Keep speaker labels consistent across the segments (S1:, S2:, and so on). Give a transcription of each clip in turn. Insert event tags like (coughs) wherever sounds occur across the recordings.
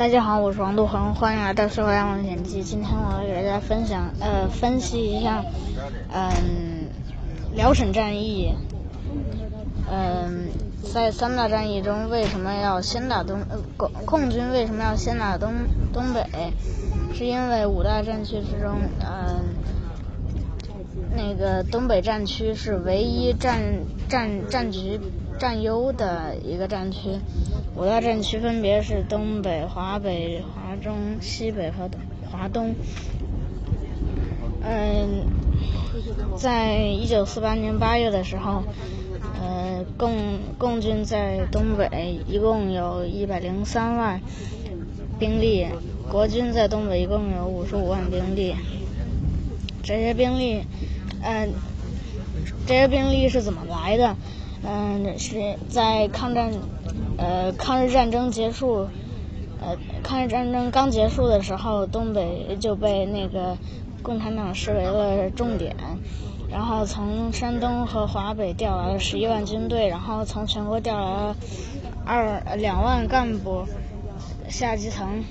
S1: 大家好，我是王杜恒，欢迎来到《社会大冒险记》。今天我要给大家分享，呃，分析一下，嗯，辽沈战役，嗯，在三大战役中，为什么要先打东？呃，共共军为什么要先打东东北？是因为五大战区之中，嗯，那个东北战区是唯一战战战局。占优的一个战区，五大战区分别是东北、华北、华中、西北和华东。嗯，在一九四八年八月的时候，呃，共共军在东北一共有一百零三万兵力，国军在东北一共有五十五万兵力。这些兵力，嗯，这些兵力是怎么来的？嗯，是在抗战，呃，抗日战争结束，呃，抗日战争刚结束的时候，东北就被那个共产党视为了重点，然后从山东和华北调来了十一万军队，然后从全国调来了二两万干部下基层，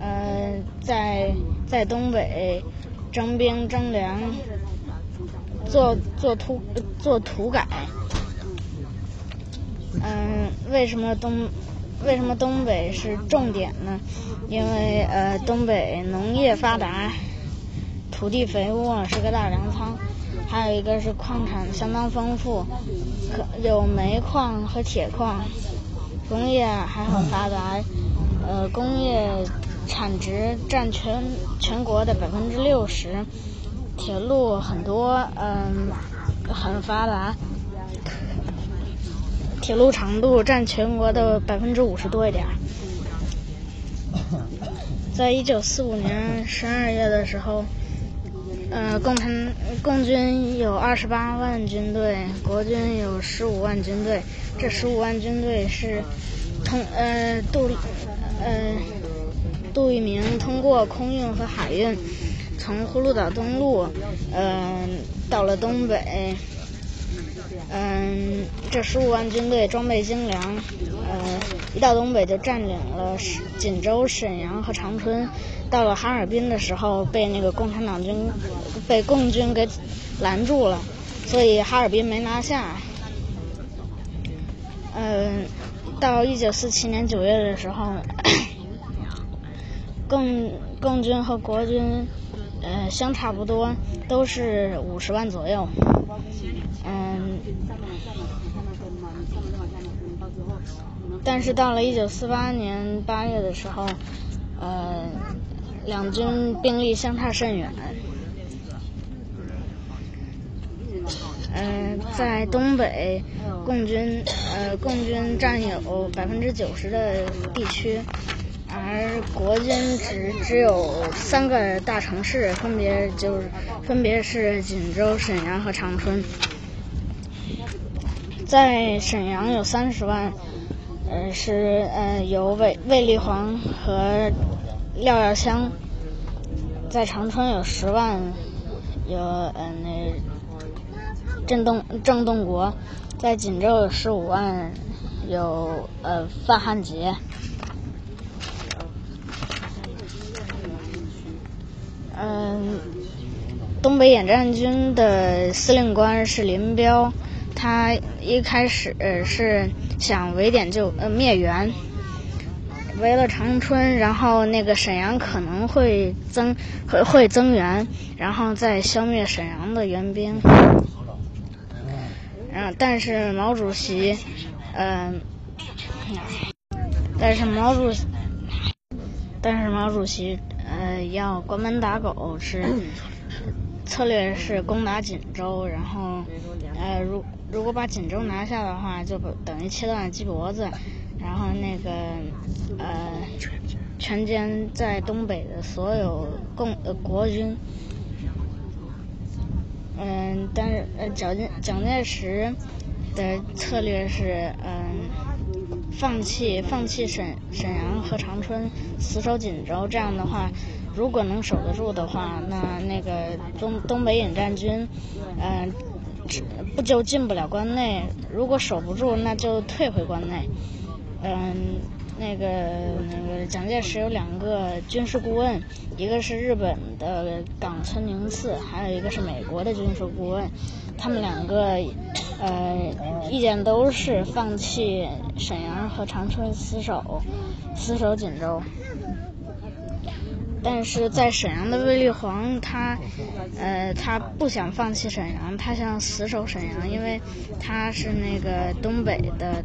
S1: 呃，在在东北征兵征粮，做做土做土改。嗯，为什么东为什么东北是重点呢？因为呃，东北农业发达，土地肥沃，是个大粮仓。还有一个是矿产相当丰富，可有煤矿和铁矿。工业还很发达，呃，工业产值占全全国的百分之六十。铁路很多，嗯，很发达。铁路长度占全国的百分之五十多一点。在一九四五年十二月的时候，呃，共产共军有二十八万军队，国军有十五万军队。这十五万军队是通呃杜呃杜聿明通过空运和海运，从葫芦岛登陆，嗯，到了东北。嗯，这十五万军队装备精良，呃，一到东北就占领了锦州、沈阳和长春。到了哈尔滨的时候，被那个共产党军、被共军给拦住了，所以哈尔滨没拿下。嗯，到一九四七年九月的时候，(coughs) 共共军和国军，呃，相差不多，都是五十万左右。嗯，但是到了一九四八年八月的时候，呃，两军兵力相差甚远。嗯，在东北，共军呃，共军占有百分之九十的地区。而国军只只有三个大城市，分别就是分别是锦州、沈阳和长春。在沈阳有三十万，呃，是呃有卫卫立煌和廖耀湘；在长春有十万，有呃那郑洞郑洞国；在锦州有十五万，有呃范汉杰。嗯，东北野战军的司令官是林彪，他一开始是想围点就呃灭元，围了长春，然后那个沈阳可能会增会会增援，然后再消灭沈阳的援兵。嗯，但是毛主席，嗯，但是毛主，但是毛主席。呃，要关门打狗是 (coughs) 策略是攻打锦州，然后呃，如如果把锦州拿下的话，就等于切断了鸡脖子，然后那个呃，全歼在东北的所有共呃国军。嗯，但是呃，蒋介蒋介石的策略是嗯。放弃放弃沈沈阳和长春，死守锦州。这样的话，如果能守得住的话，那那个东东北野战军，嗯，不就进不了关内？如果守不住，那就退回关内。嗯，那个那个蒋介石有两个军事顾问，一个是日本的冈村宁次，还有一个是美国的军事顾问。他们两个呃意见都是放弃沈阳和长春，死守死守锦州。但是在沈阳的卫立煌，他呃他不想放弃沈阳，他想死守沈阳，因为他是那个东北的。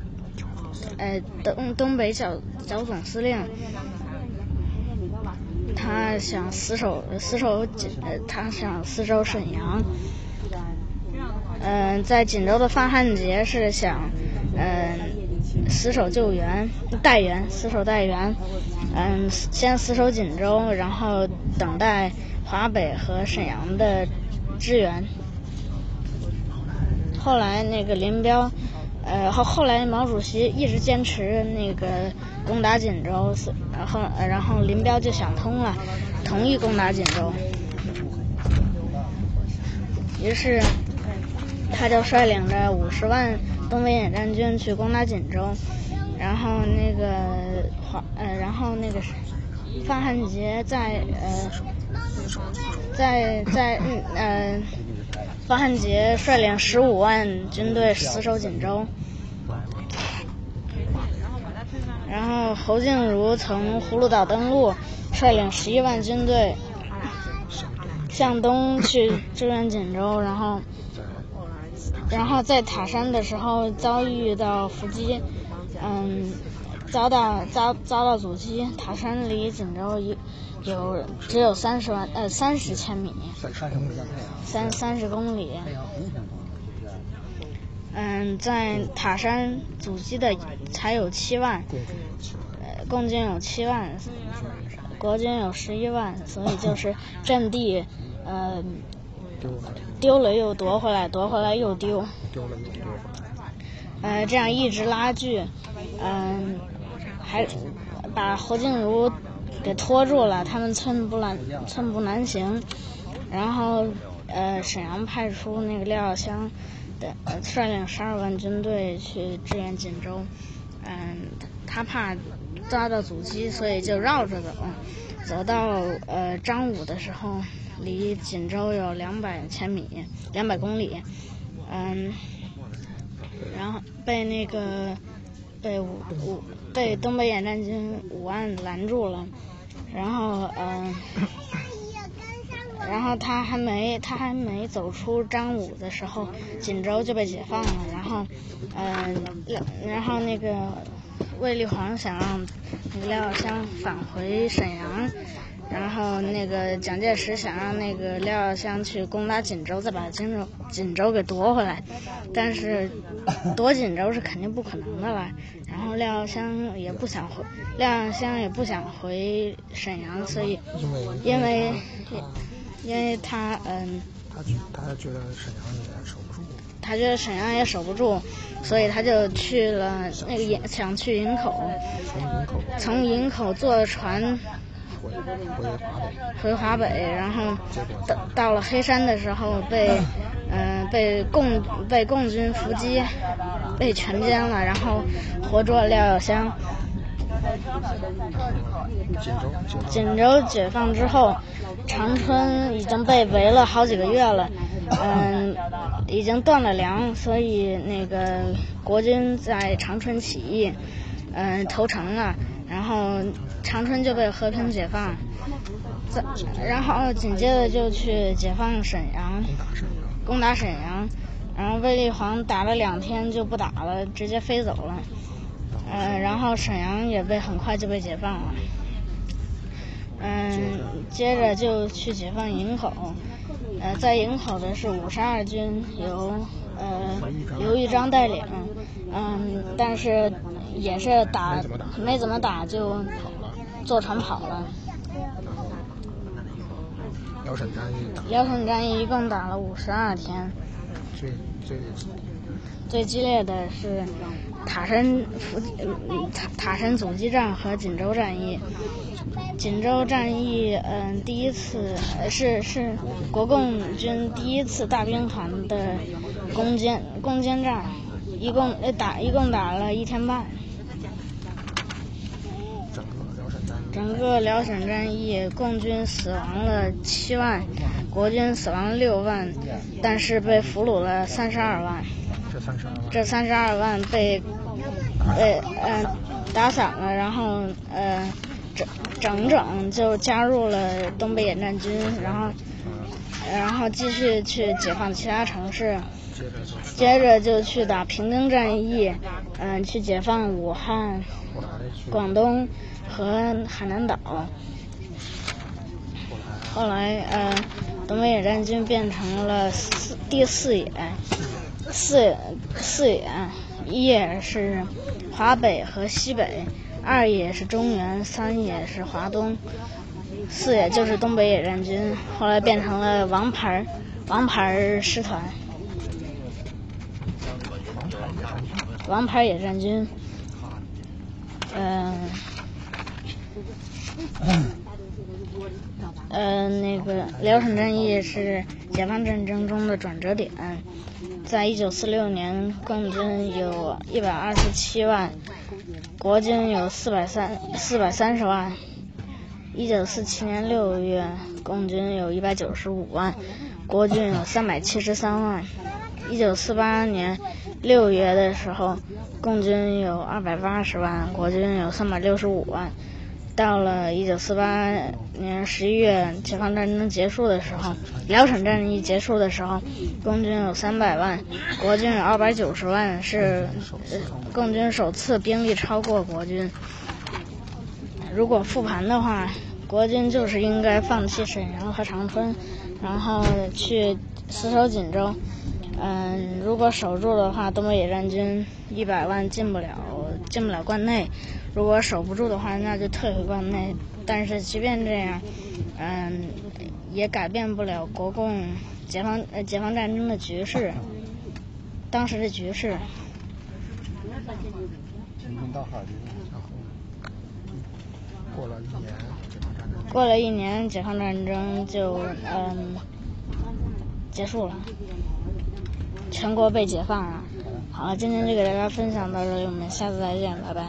S1: 呃，东东北剿剿总司令，他想死守死守锦，呃，他想死守沈阳。嗯，在锦州的范汉杰是想，嗯，死守救援待援，死守待援。嗯，先死守锦州，然后等待华北和沈阳的支援。后来那个林彪。呃，后后来毛主席一直坚持那个攻打锦州，然后然后林彪就想通了，同意攻打锦州。于是他就率领着五十万东北野战军去攻打锦州，然后那个华呃，然后那个范汉杰在呃在在嗯呃。方汉杰率领十五万军队死守锦州，然后侯静茹从葫芦岛登陆，率领十一万军队向东去支援锦州，然后，然后在塔山的时候遭遇到伏击，嗯。遭到遭遭到阻击，塔山离锦州一有只有三十万呃三十千米，三三十公里。嗯，在塔山阻击的才有七万，呃，共军有七万，国军有十一万，所以就是阵地，呃，丢了又夺回来，夺回来又丢，呃，这样一直拉锯，嗯。还把侯静茹给拖住了，他们寸步难寸步难行。然后，呃，沈阳派出那个廖耀湘的率领十二万军队去支援锦州。嗯，他怕遭到阻击，所以就绕着走。走到呃张武的时候，离锦州有两百千米，两百公里。嗯，然后被那个。被五五被东北野战军五万拦住了，然后嗯，然后他还没他还没走出张武的时候，锦州就被解放了。然后嗯，然后那个卫立煌想让那个廖耀湘返回沈阳。然后那个蒋介石想让那个廖耀湘去攻打锦州，再把锦州锦州给夺回来，但是夺锦州是肯定不可能的了。然后廖耀湘也不想回，廖耀湘也不想回沈阳，所以因为因为他嗯，
S2: 他他觉得沈阳也守不住，
S1: 他觉得沈阳也守不住，所以他就去了那个营，想去营口，
S2: 从营口
S1: 坐船营口坐船。回华北，然后到到了黑山的时候被，嗯，被共被共军伏击，被全歼了，然后活捉廖耀湘。锦州解放之后，长春已经被围了好几个月了，嗯，已经断了粮，所以那个国军在长春起义，嗯，投诚了。然后长春就被和平解放，再然后紧接着就去解放沈阳，攻打沈阳，然后卫立煌打了两天就不打了，直接飞走了，嗯，然后沈阳也被很快就被解放了，嗯，接着就去解放营口，呃，在营口的是五十二军，由呃刘玉章带领，嗯，但是。也是打没怎么打就坐船跑了。
S2: 辽沈战役，
S1: 辽沈战役一共打了五十二天。
S2: 最最
S1: 最激烈的是塔山伏塔塔山阻击战和锦州战役。锦州战役，嗯，第一次是是国共军第一次大兵团的攻坚攻坚战，一共打一共打了一天半。整个辽沈战役，共军死亡了七万，国军死亡六万，但是被俘虏了三十二万。
S2: 这三十二万，
S1: 被被呃打散了，然后呃整整整就加入了东北野战军，然后然后继续去解放其他城市，接着就去打平津战役，嗯，去解放武汉、广东。和海南岛，后来呃，东北野战军变成了四第四野，四四野，一野是华北和西北，二野是中原，三野是华东，四野就是东北野战军，后来变成了王牌王牌师团，王牌野战军，嗯。(laughs) 嗯那个辽沈战役是解放战争中的转折点。在一九四六年，共军有一百二十七万，国军有四百三四百三十万。一九四七年六月，共军有一百九十五万，国军有三百七十三万。一九四八年六月的时候，共军有二百八十万，国军有三百六十五万。到了一九四八年十一月，解放战争结束的时候，辽沈战役结束的时候，共军有三百万，国军有二百九十万，是共军首次兵力超过国军。如果复盘的话，国军就是应该放弃沈阳和长春，然后去死守锦州。嗯，如果守住的话，东北野战军一百万进不了，进不了关内。如果守不住的话，那就退回关内。但是即便这样，嗯，也改变不了国共解放呃解放战争的局势。当时的局势。
S2: 过了一年，解放战争。
S1: 过了一年，解放战争就嗯结束了，全国被解放了。好了，今天就给大家分享到这里，我们下次再见，拜拜。